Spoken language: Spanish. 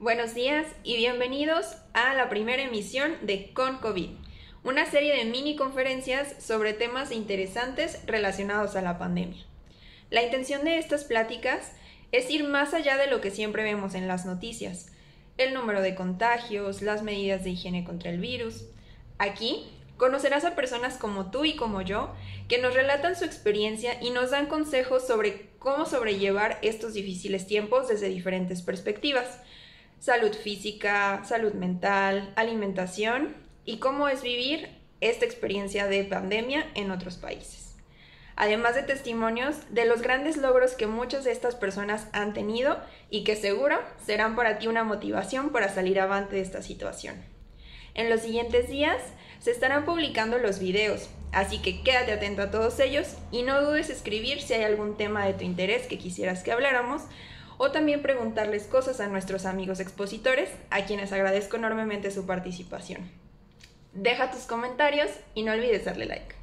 Buenos días y bienvenidos a la primera emisión de Con COVID, una serie de mini conferencias sobre temas interesantes relacionados a la pandemia. La intención de estas pláticas es ir más allá de lo que siempre vemos en las noticias, el número de contagios, las medidas de higiene contra el virus. Aquí conocerás a personas como tú y como yo que nos relatan su experiencia y nos dan consejos sobre cómo sobrellevar estos difíciles tiempos desde diferentes perspectivas. Salud física, salud mental, alimentación y cómo es vivir esta experiencia de pandemia en otros países. Además de testimonios de los grandes logros que muchas de estas personas han tenido y que seguro serán para ti una motivación para salir avante de esta situación. En los siguientes días se estarán publicando los videos, así que quédate atento a todos ellos y no dudes escribir si hay algún tema de tu interés que quisieras que habláramos o también preguntarles cosas a nuestros amigos expositores, a quienes agradezco enormemente su participación. Deja tus comentarios y no olvides darle like.